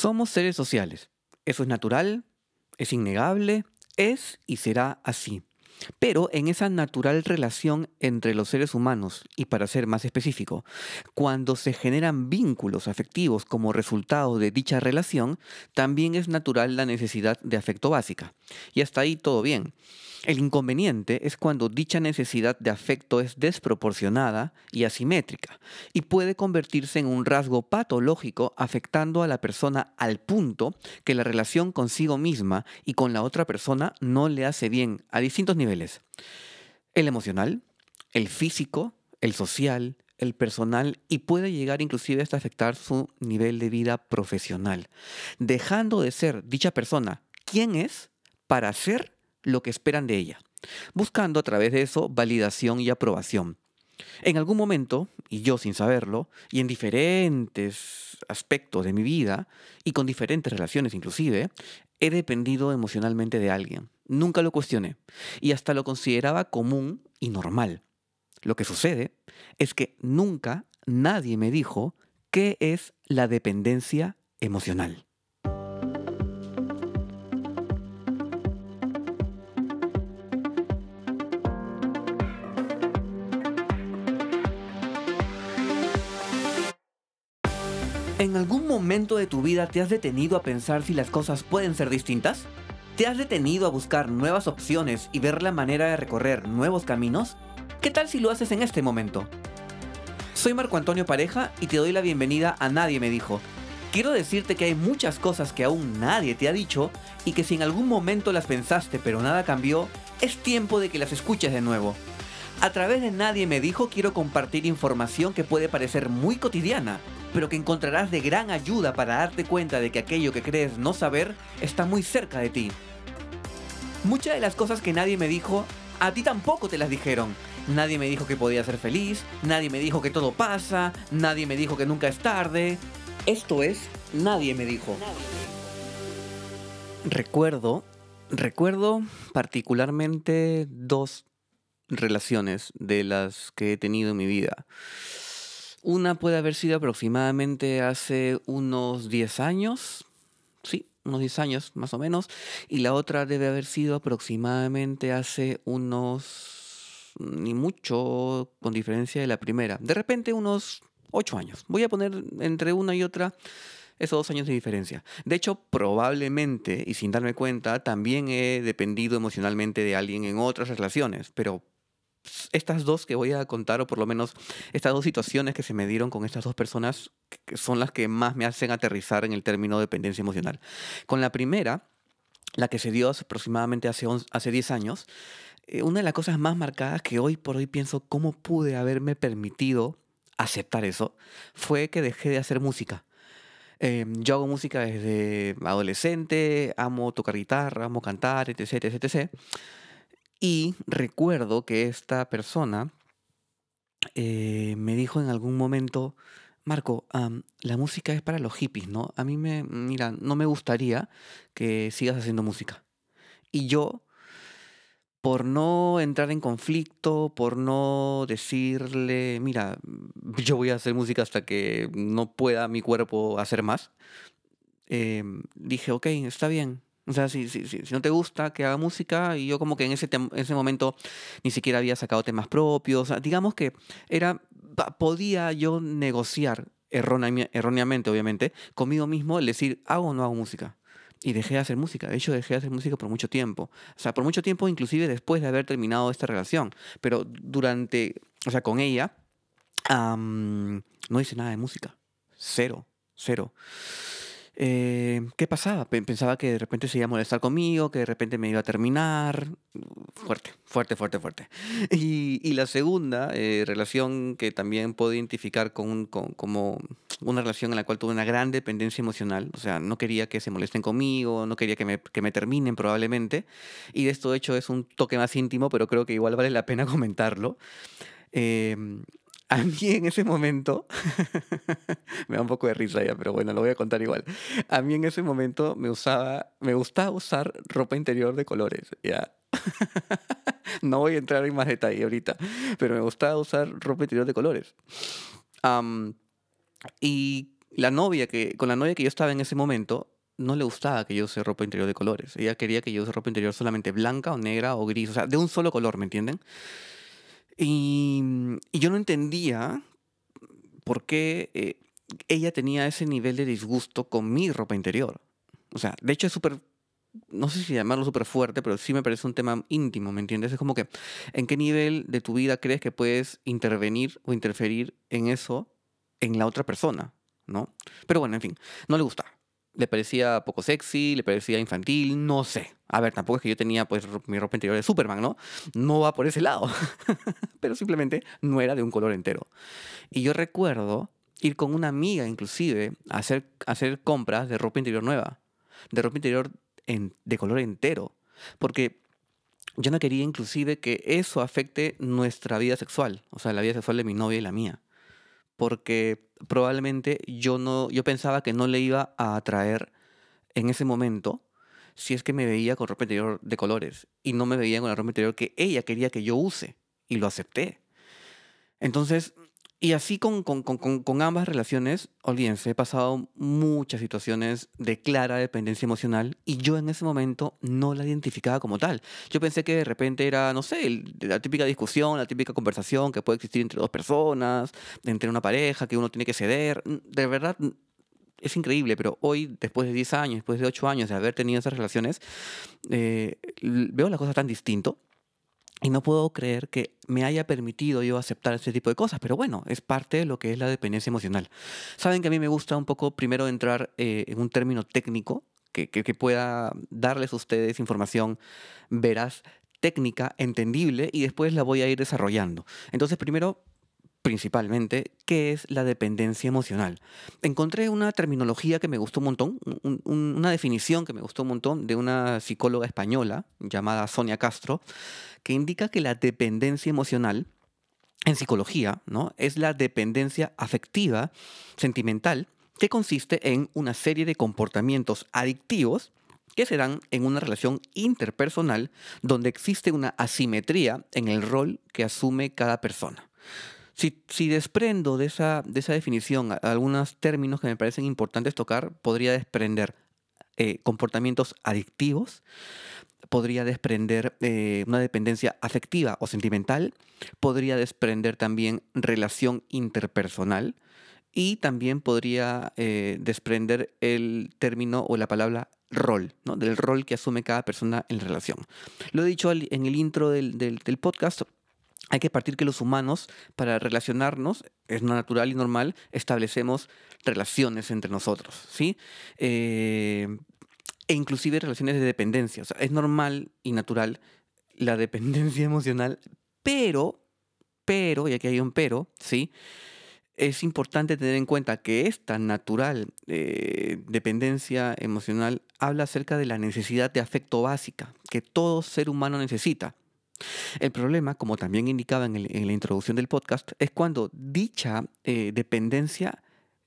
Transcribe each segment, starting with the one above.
Somos seres sociales. Eso es natural, es innegable, es y será así. Pero en esa natural relación entre los seres humanos, y para ser más específico, cuando se generan vínculos afectivos como resultado de dicha relación, también es natural la necesidad de afecto básica. Y hasta ahí todo bien. El inconveniente es cuando dicha necesidad de afecto es desproporcionada y asimétrica y puede convertirse en un rasgo patológico afectando a la persona al punto que la relación consigo misma y con la otra persona no le hace bien a distintos niveles. El emocional, el físico, el social, el personal y puede llegar inclusive hasta afectar su nivel de vida profesional, dejando de ser dicha persona quien es para ser lo que esperan de ella, buscando a través de eso validación y aprobación. En algún momento, y yo sin saberlo, y en diferentes aspectos de mi vida, y con diferentes relaciones inclusive, he dependido emocionalmente de alguien. Nunca lo cuestioné, y hasta lo consideraba común y normal. Lo que sucede es que nunca nadie me dijo qué es la dependencia emocional. Te has detenido a pensar si las cosas pueden ser distintas? ¿Te has detenido a buscar nuevas opciones y ver la manera de recorrer nuevos caminos? ¿Qué tal si lo haces en este momento? Soy Marco Antonio Pareja y te doy la bienvenida a Nadie me dijo. Quiero decirte que hay muchas cosas que aún nadie te ha dicho y que si en algún momento las pensaste pero nada cambió, es tiempo de que las escuches de nuevo. A través de Nadie me dijo quiero compartir información que puede parecer muy cotidiana, pero que encontrarás de gran ayuda para darte cuenta de que aquello que crees no saber está muy cerca de ti. Muchas de las cosas que nadie me dijo, a ti tampoco te las dijeron. Nadie me dijo que podía ser feliz, nadie me dijo que todo pasa, nadie me dijo que nunca es tarde. Esto es, nadie me dijo. Recuerdo, recuerdo particularmente dos relaciones de las que he tenido en mi vida. Una puede haber sido aproximadamente hace unos 10 años, sí, unos 10 años más o menos, y la otra debe haber sido aproximadamente hace unos, ni mucho, con diferencia de la primera, de repente unos 8 años. Voy a poner entre una y otra esos dos años de diferencia. De hecho, probablemente, y sin darme cuenta, también he dependido emocionalmente de alguien en otras relaciones, pero estas dos que voy a contar, o por lo menos estas dos situaciones que se me dieron con estas dos personas, son las que más me hacen aterrizar en el término dependencia emocional. Con la primera, la que se dio aproximadamente hace, hace 10 años, eh, una de las cosas más marcadas que hoy por hoy pienso cómo pude haberme permitido aceptar eso, fue que dejé de hacer música. Em, yo hago música desde adolescente, amo tocar guitarra, amo cantar, etc, etc, etc. Y recuerdo que esta persona eh, me dijo en algún momento, Marco, la música es para los hippies, ¿no? A mí me, mira, no me gustaría que sigas haciendo música. Y yo, por no entrar en conflicto, por no decirle, mira, yo voy a hacer música hasta que no pueda mi cuerpo hacer más, em, dije, ok, está bien, o sea, si, si, si, no te gusta que haga música, y yo como que en ese, ese momento ni siquiera había sacado temas propios, digamos que era, podía yo negociar erróneamente, obviamente, conmigo mismo el decir, hago o no hago música. Y dejé de hacer música. De hecho, dejé de hacer música por mucho tiempo. O sea, por mucho tiempo, inclusive después de haber terminado esta relación. Pero durante, o sea, con ella, no hice nada de música. Cero, cero. Eh, ¿Qué pasaba? Pensaba que de repente se iba a molestar conmigo, que de repente me iba a terminar. Fuerte, fuerte, fuerte, fuerte. Y, la segunda eh, relación que también puedo identificar con, como una relación en la cual tuve una gran dependencia emocional. O sea, no quería que se molesten conmigo, no quería que me, que me terminen probablemente. Y de esto, de hecho, es un toque más íntimo, pero creo que igual vale la pena comentarlo. Eh, a mí en ese momento, me da un poco de risa ya, pero bueno, lo voy a contar igual. A mí en ese momento me usaba, me gustaba usar ropa interior de colores, ya. no voy a entrar en más detalle ahorita, pero me gustaba usar ropa interior de colores. y la novia que, con la novia que yo estaba en ese momento, no le gustaba que yo use ropa interior de colores. Ella quería que yo use ropa interior solamente blanca o negra o gris, o sea, de un solo color, ¿me entienden? Y, y yo no entendía por qué eh, ella tenía ese nivel de disgusto con mi ropa interior. O sea, de hecho es súper, no sé si llamarlo súper fuerte, pero sí me parece un tema íntimo, ¿me entiendes? Es como que, ¿en qué nivel de tu vida crees que puedes intervenir o interferir en eso en la otra persona? ¿No? Pero bueno, en fin, no le gustaba. Le parecía poco sexy, le parecía infantil, no sé. A ver, tampoco es que yo tenía pues mi ropa interior de Superman, ¿no? No va por ese lado. pero simplemente no era de un color entero. Y yo recuerdo ir con una amiga inclusive a hacer, hacer compras de ropa interior nueva, de ropa interior en, de color entero, porque yo no quería inclusive que eso afecte nuestra vida sexual, o sea, la vida sexual de mi novia y la mía, porque probablemente yo no, yo pensaba que no le iba a atraer en ese momento si es que me veía con ropa interior de colores y no me veía con la ropa interior que ella quería que yo use y lo acepté. Entonces, y así con, con, con, con, ambas relaciones, olvídense, he pasado muchas situaciones de clara dependencia emocional y yo en ese momento no la identificaba como tal. Yo pensé que de repente era, no sé, la típica discusión, la típica conversación que puede existir entre dos personas, entre una pareja, que uno tiene que ceder. De verdad, es increíble, pero hoy, después de 10 años, después de 8 años de haber tenido esas relaciones, eh, veo las cosas tan distinto y no puedo creer que me haya permitido yo aceptar este tipo de cosas, pero bueno, es parte de lo que es la dependencia emocional. Saben que a mí me gusta un poco primero entrar eh, en un término técnico que, que, que pueda darles a ustedes información veraz, técnica, entendible, y después la voy a ir desarrollando. Entonces, primero principalmente, qué es la dependencia emocional. Encontré una terminología que me gustó un montón, una definición que me gustó un montón de una psicóloga española llamada Sonia Castro, que indica que la dependencia emocional en psicología ¿no? es la dependencia afectiva, sentimental, que consiste en una serie de comportamientos adictivos que se dan en una relación interpersonal donde existe una asimetría en el rol que asume cada persona. Si, desprendo de esa, de esa definición algunos términos que me parecen importantes tocar, podría desprender eh, comportamientos adictivos, podría desprender eh, una dependencia afectiva o sentimental, podría desprender también relación interpersonal y también podría eh, desprender el término o la palabra rol, ¿no? del rol que asume cada persona en relación. Lo he dicho en el intro del, del podcast, hay que partir que los humanos, para relacionarnos, es natural y normal, establecemos relaciones entre nosotros, ¿sí? Eh, e inclusive relaciones de dependencia. O sea, es normal y natural la dependencia emocional, pero, pero, y aquí hay un pero, ¿sí? Es importante tener en cuenta que esta natural eh, dependencia emocional habla acerca de la necesidad de afecto básica que todo ser humano necesita. El problema, como también indicaba en, la introducción del podcast, es cuando dicha eh, dependencia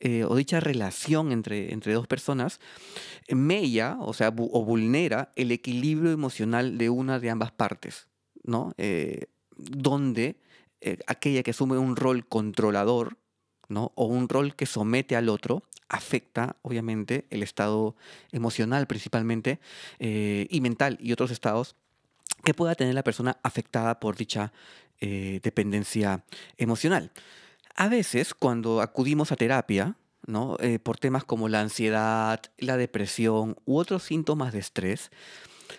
eh, o dicha relación entre, entre dos personas mella, o sea, o vulnera el equilibrio emocional de una de ambas partes, ¿no? Eh, donde aquella que asume un rol controlador, ¿no? O un rol que somete al otro, afecta, obviamente, el estado emocional principalmente, y mental y otros estados que pueda tener la persona afectada por dicha eh, dependencia emocional. A veces, cuando acudimos a terapia, ¿no? Eh, por temas como la ansiedad, la depresión u otros síntomas de estrés,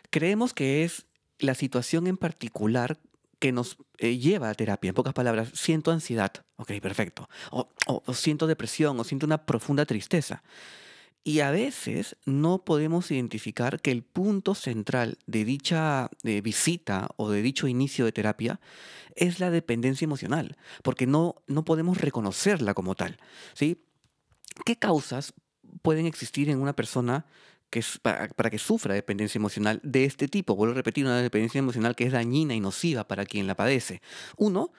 creemos que es la situación en particular que nos eh, lleva a terapia. En pocas palabras, siento ansiedad, ok, perfecto. o siento depresión, o siento una profunda tristeza. Y a veces no podemos identificar que el punto central de dicha visita o de dicho inicio de terapia es la dependencia emocional, porque no, no podemos reconocerla como tal. ¿sí? ¿Qué causas pueden existir en una persona para, que sufra dependencia emocional de este tipo. Vuelvo a repetir, una dependencia emocional que es dañina y nociva para quien la padece. Uno,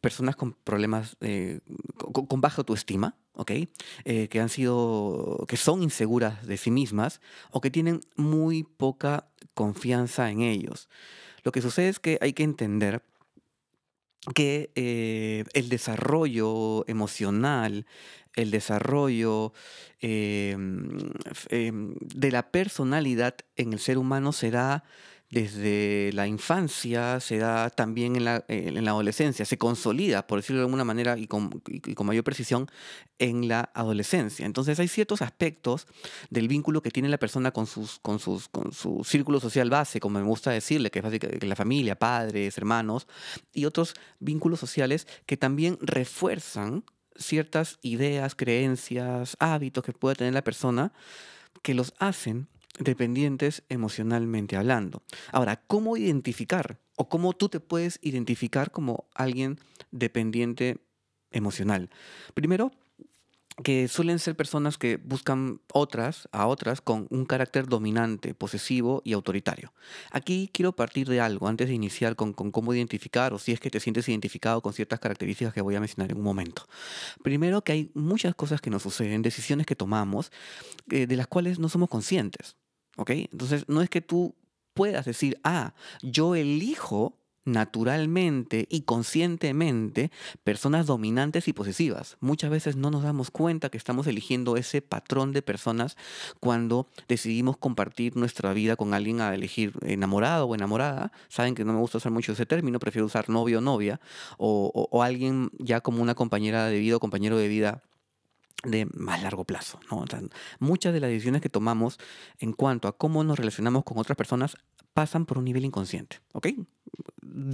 personas con problemas, eh, con, baja autoestima. Eh, que han sido, que son inseguras de sí mismas o que tienen muy poca confianza en ellos. Lo que sucede es que hay que entender que eh, el desarrollo emocional, el desarrollo em, em, de la personalidad en el ser humano se da desde la infancia, se da también en la, en la adolescencia, se consolida, por decirlo de alguna manera y con, y con, mayor precisión, en la adolescencia. Entonces hay ciertos aspectos del vínculo que tiene la persona con, sus, con, sus, con su círculo social base, como me gusta decirle, que es básicamente la familia, padres, hermanos, y otros vínculos sociales que también refuerzan ciertas ideas, creencias, hábitos que pueda tener la persona que los hacen dependientes emocionalmente hablando. Ahora, ¿cómo identificar o cómo tú te puedes identificar como alguien dependiente emocional? Primero, que suelen ser personas que buscan otras a otras con un carácter dominante, posesivo y autoritario. Aquí quiero partir de algo antes de iniciar con, cómo identificar o si es que te sientes identificado con ciertas características que voy a mencionar en un momento. Primero que hay muchas cosas que nos suceden, decisiones que tomamos, eh, de las cuales no somos conscientes. ¿Ok? Entonces no es que tú puedas decir, ah, yo elijo naturalmente y conscientemente personas dominantes y posesivas. Muchas veces no nos damos cuenta que estamos eligiendo ese patrón de personas cuando decidimos compartir nuestra vida con alguien a elegir enamorado o enamorada. Saben que no me gusta usar mucho ese término, prefiero usar novio o novia o, alguien ya como una compañera de vida o compañero de vida de más largo plazo. muchas de las decisiones que tomamos en cuanto a cómo nos relacionamos con otras personas pasan por un nivel inconsciente.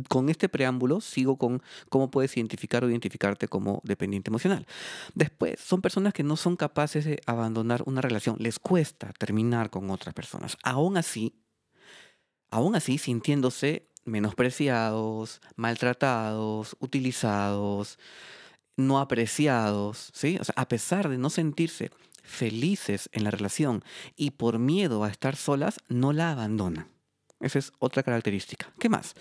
Con este preámbulo sigo con cómo puedes identificar o identificarte como dependiente emocional. Después, son personas que no son capaces de abandonar una relación, les cuesta terminar con otras personas. Aún así, aún así sintiéndose menospreciados, maltratados, utilizados, no apreciados, ¿sí? O sea, a pesar de no sentirse felices en la relación y por miedo a estar solas, no la abandonan. Esa es otra característica. ¿Qué más?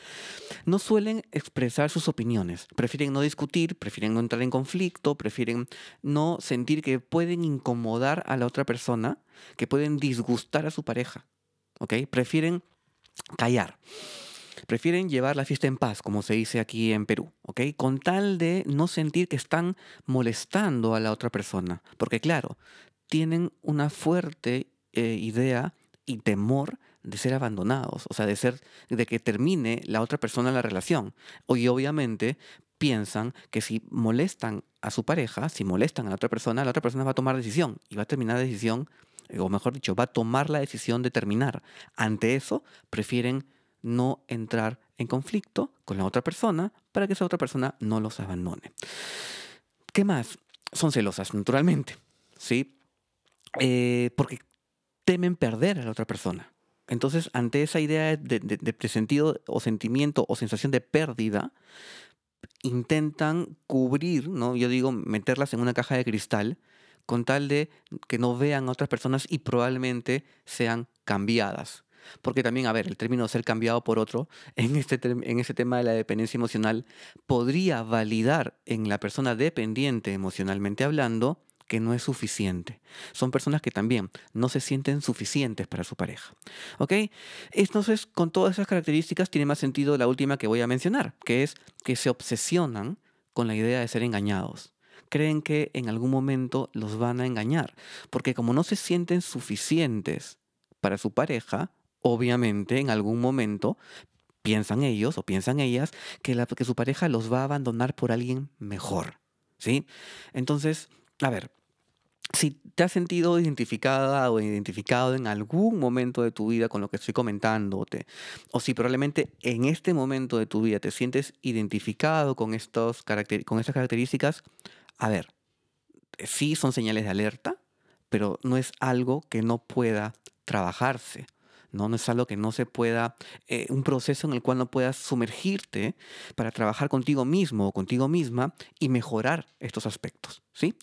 No suelen expresar sus opiniones. Prefieren no discutir, prefieren no entrar en conflicto, prefieren no sentir que pueden incomodar a la otra persona, que pueden disgustar a su pareja. ¿Ok? Prefieren callar. Prefieren llevar la fiesta en paz, como se dice aquí en Perú, ¿ok? Con tal de no sentir que están molestando a la otra persona. Porque claro, tienen una fuerte eh, idea y temor de ser abandonados, o sea, de ser, de que termine la otra persona la relación. Y obviamente piensan que si molestan a su pareja, si molestan a la otra persona, la otra persona va a tomar decisión y va a terminar la decisión, o mejor dicho, va a tomar la decisión de terminar. Ante eso, prefieren no entrar en conflicto con la otra persona para que esa otra persona no los abandone. ¿Qué más? Son celosas, naturalmente, ¿sí? Eh, porque temen perder a la otra persona. Entonces, ante esa idea de, de, de sentido o sentimiento o sensación de pérdida, intentan cubrir, ¿no? Yo digo, meterlas en una caja de cristal con tal de que no vean a otras personas y probablemente sean cambiadas. Porque también, a ver, el término ser cambiado por otro, en este, en este tema de la dependencia emocional, podría validar en la persona dependiente emocionalmente hablando que no es suficiente. Son personas que también no se sienten suficientes para su pareja. ¿Ok? Entonces, con todas esas características, tiene más sentido la última que voy a mencionar, que es que se obsesionan con la idea de ser engañados. Creen que en algún momento los van a engañar, porque como no se sienten suficientes para su pareja, obviamente en algún momento piensan ellos o piensan ellas que, la, que su pareja los va a abandonar por alguien mejor. ¿Sí? Entonces, a ver, si te has sentido identificada o identificado en algún momento de tu vida con lo que estoy comentando, o si probablemente en este momento de tu vida te sientes identificado con, estos con estas características, a ver, sí son señales de alerta, pero no es algo que no pueda trabajarse. ¿No? es algo que no se pueda, eh, un proceso en el cual no puedas sumergirte para trabajar contigo mismo o contigo misma y mejorar estos aspectos, ¿sí?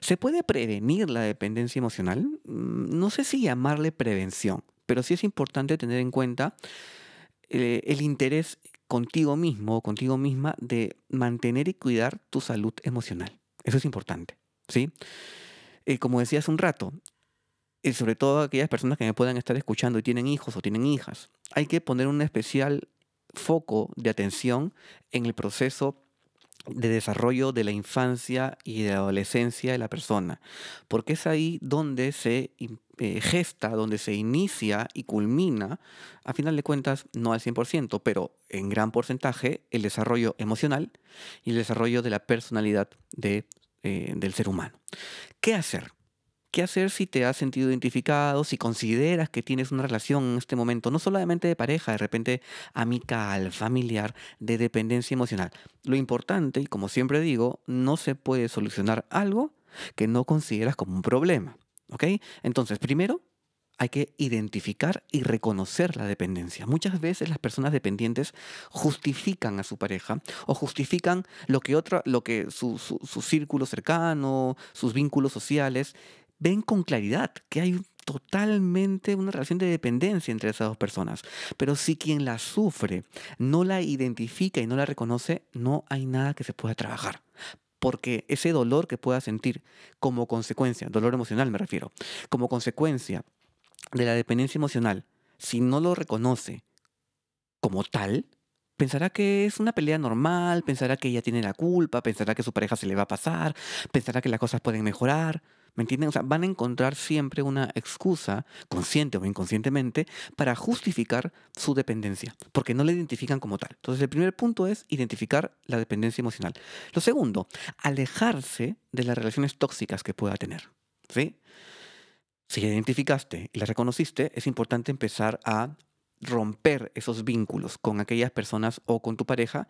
¿Se puede prevenir la dependencia emocional? Mm, no sé si llamarle prevención, pero sí es importante tener en cuenta eh, el interés contigo mismo o contigo misma de mantener y cuidar tu salud emocional. Eso es importante, ¿sí? Eh, como decía hace un rato, y sobre todo aquellas personas que me puedan estar escuchando y tienen hijos o tienen hijas, hay que poner un especial foco de atención en el proceso de desarrollo de la infancia y de la adolescencia de la persona, porque es ahí donde se eh, gesta, donde se inicia y culmina, a final de cuentas, no al 100%, pero en gran porcentaje, el desarrollo emocional y el desarrollo de la personalidad de, eh, del ser humano. ¿Qué hacer? ¿Qué hacer si te has sentido identificado, si consideras que tienes una relación en este momento, no solamente de pareja, de repente amical, familiar, de dependencia emocional? Lo importante, y como siempre digo, no se puede solucionar algo que no consideras como un problema. ¿Ok? Entonces, primero, hay que identificar y reconocer la dependencia. Muchas veces las personas dependientes justifican a su pareja o justifican lo que otra, lo que su, su círculo cercano, sus vínculos sociales ven con claridad que hay totalmente una relación de dependencia entre esas dos personas. Pero si quien la sufre no la identifica y no la reconoce, no hay nada que se pueda trabajar. Porque ese dolor que pueda sentir como consecuencia, dolor emocional me refiero, como consecuencia de la dependencia emocional, si no lo reconoce como tal, pensará que es una pelea normal, pensará que ella tiene la culpa, pensará que su pareja se le va a pasar, pensará que las cosas pueden mejorar. ¿Me entienden? O sea, van a encontrar siempre una excusa, consciente o inconscientemente, para justificar su dependencia, porque no la identifican como tal. Entonces, el primer punto es identificar la dependencia emocional. Lo segundo, alejarse de las relaciones tóxicas que pueda tener. ¿Sí? Si la identificaste y la reconociste, es importante empezar a romper esos vínculos con aquellas personas o con tu pareja,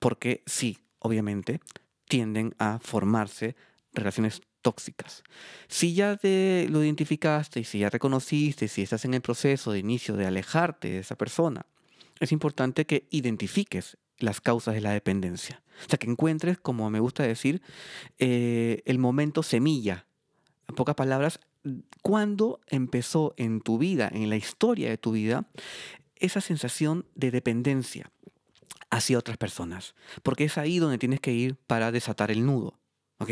porque sí, obviamente, tienden a formarse relaciones tóxicas. Si ya te lo identificaste y si ya reconociste, si estás en el proceso de inicio de alejarte de esa persona, es importante que identifiques las causas de la dependencia. O sea, que encuentres, como me gusta decir, eh, el momento semilla. En pocas palabras, cuando empezó en tu vida, en la historia de tu vida, esa sensación de dependencia hacia otras personas. Porque es ahí donde tienes que ir para desatar el nudo. ¿Ok?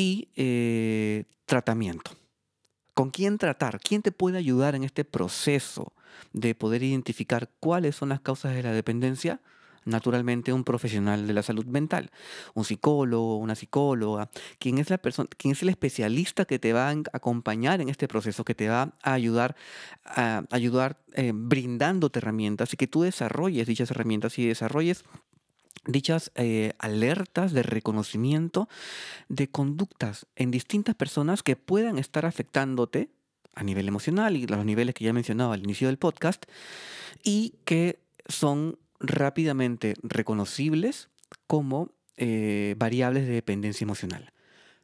Y eh, tratamiento. ¿Con quién tratar? ¿Quién te puede ayudar en este proceso de poder identificar cuáles son las causas de la dependencia? Naturalmente un profesional de la salud mental, un psicólogo, una psicóloga, quien es la persona, quien es el especialista que te va a acompañar en este proceso, que te va a ayudar, a ayudar eh, brindándote herramientas y que tú desarrolles dichas herramientas y desarrolles dichas eh, alertas de reconocimiento de conductas en distintas personas que puedan estar afectándote a nivel emocional y los niveles que ya mencionaba al inicio del podcast y que son rápidamente reconocibles como eh, variables de dependencia emocional.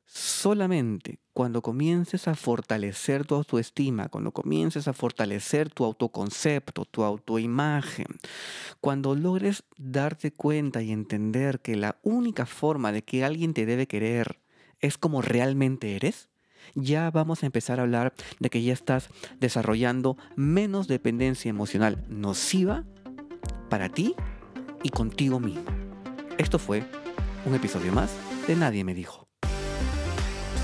Solamente cuando comiences a fortalecer tu autoestima, cuando comiences a fortalecer tu autoconcepto, tu autoimagen, cuando logres darte cuenta y entender que la única forma de que alguien te debe querer es como realmente eres, ya vamos a empezar a hablar de que ya estás desarrollando menos dependencia emocional nociva para ti y contigo mismo. Esto fue un episodio más de Nadie me dijo.